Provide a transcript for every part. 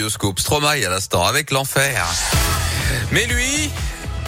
Bioscope Stromae à l'instant avec l'enfer. Mais lui,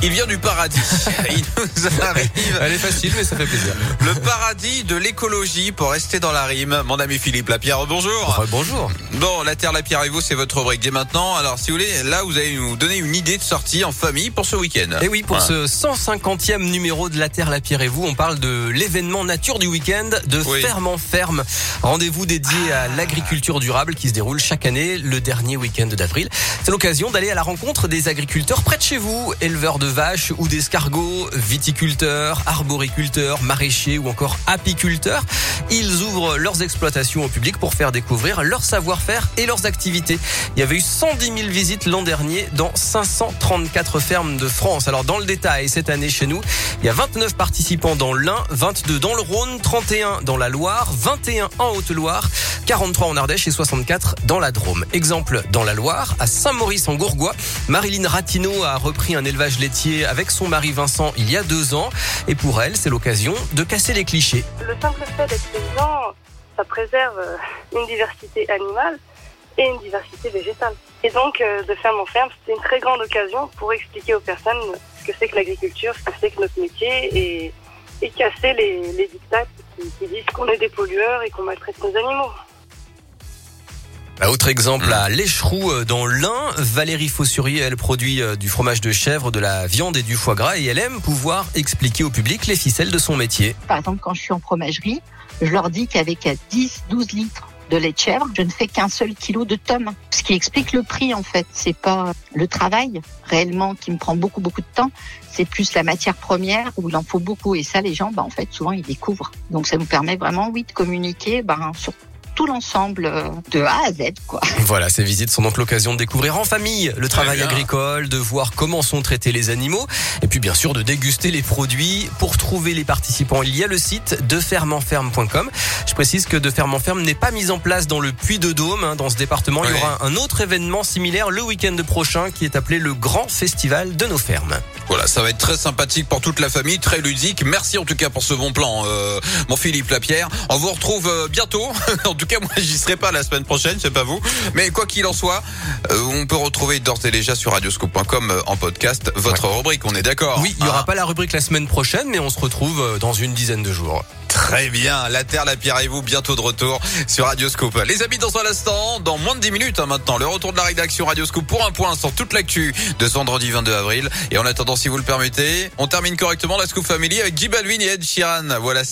il vient du paradis. Il nous arrive. Elle est facile, mais ça fait plaisir. Le paradis de l'écologie pour rester dans la rime. Mon ami Philippe Lapierre, bonjour. bonjour. Bon, la Terre, la Pierre et vous, c'est votre rubrique dès maintenant. Alors, si vous voulez, là, vous allez nous donner une idée de sortie en famille pour ce week-end. Et oui, pour Voilà. ce 150e numéro de La Terre, la Pierre et vous, on parle de l'événement nature du week-end de Oui. Ferme en Ferme. Rendez-vous dédié à l'agriculture durable qui se déroule chaque année le dernier week-end d'avril. C'est l'occasion d'aller à la rencontre des agriculteurs près de chez vous, éleveurs de vaches ou d'escargots, viticulteurs, arboriculteurs, maraîchers ou encore apiculteurs. Ils ouvrent leurs exploitations au public pour faire découvrir leur savoir-faire et leurs activités. Il y avait eu 110 000 visites l'an dernier dans 534 fermes de France. Alors dans le détail, cette année chez nous, il y a 29 participants dans l'Ain, 22 dans le Rhône, 31 dans la Loire, 21 en Haute-Loire, 43 en Ardèche et 64 dans la Drôme. Exemple dans la Loire, à Saint-Maurice en Gourgois, Marilyn Ratineau a repris un élevage laitier avec son mari Vincent il y a deux ans. Et pour elle, c'est l'occasion de casser les clichés. Le simple fait d'être paysan, ça préserve euh, une diversité animale et une diversité végétale. Et donc, euh, de ferme en ferme, c'est une très grande occasion pour expliquer aux personnes ce que c'est que l'agriculture, ce que c'est que notre métier et, et casser les, dictats qui, qui disent qu'on est des pollueurs et qu'on maltraite nos animaux. Autre exemple Mmh. à Lécheroux euh, dans l'Ain, Valérie Fossurier, elle produit euh, du fromage de chèvre, de la viande et du foie gras et elle aime pouvoir expliquer au public les ficelles de son métier. Par exemple, quand je suis en fromagerie, je leur dis qu'avec 10, 12 litres de lait de chèvre, je ne fais qu'un seul kilo de tome. Ce qui explique le prix, en fait. C'est pas le travail réellement qui me prend beaucoup, beaucoup de temps. C'est plus la matière première où il en faut beaucoup. Et ça, les gens, bah, en fait, souvent, ils découvrent. Donc, ça nous permet vraiment, oui, de communiquer, ben, sur tout l'ensemble euh, de A à Z, quoi. Voilà, ces visites sont donc l'occasion de découvrir en famille le travail agricole, de voir comment sont traités les animaux et puis bien sûr de déguster les produits. Pour trouver les participants, il y a le site defermenferme.com. Je précise que De Ferme en Ferme n'est pas mise en place dans le Puy-de-Dôme. hein. Dans ce département, il y aura un autre événement similaire le week-end prochain qui est appelé le Grand Festival de nos fermes. Voilà, ça va être très sympathique pour toute la famille, très ludique. Merci en tout cas pour ce bon plan, euh, mon Philippe Lapierre. On vous retrouve euh, bientôt. en tout cas, moi, j'y serai pas la semaine prochaine, c'est pas vous. Mais quoi qu'il en soit, euh, on peut retrouver d'ores et déjà sur radioscope.com euh, en podcast votre rubrique. On est d'accord Oui, il y aura Hein pas la rubrique la semaine prochaine, mais on se retrouve euh, dans une dizaine de jours. Très bien. La Terre, la Pierre et vous, bientôt de retour sur Radioscope. Les amis, dans un instant, dans moins de 10 minutes hein, maintenant, le retour de la rédaction Radioscope pour un point sur toute l'actu de ce vendredi 22 avril. Et en attendant, si vous le permettez, on termine correctement la Scoop Family avec J Balvin et Ed Sheeran. Voilà.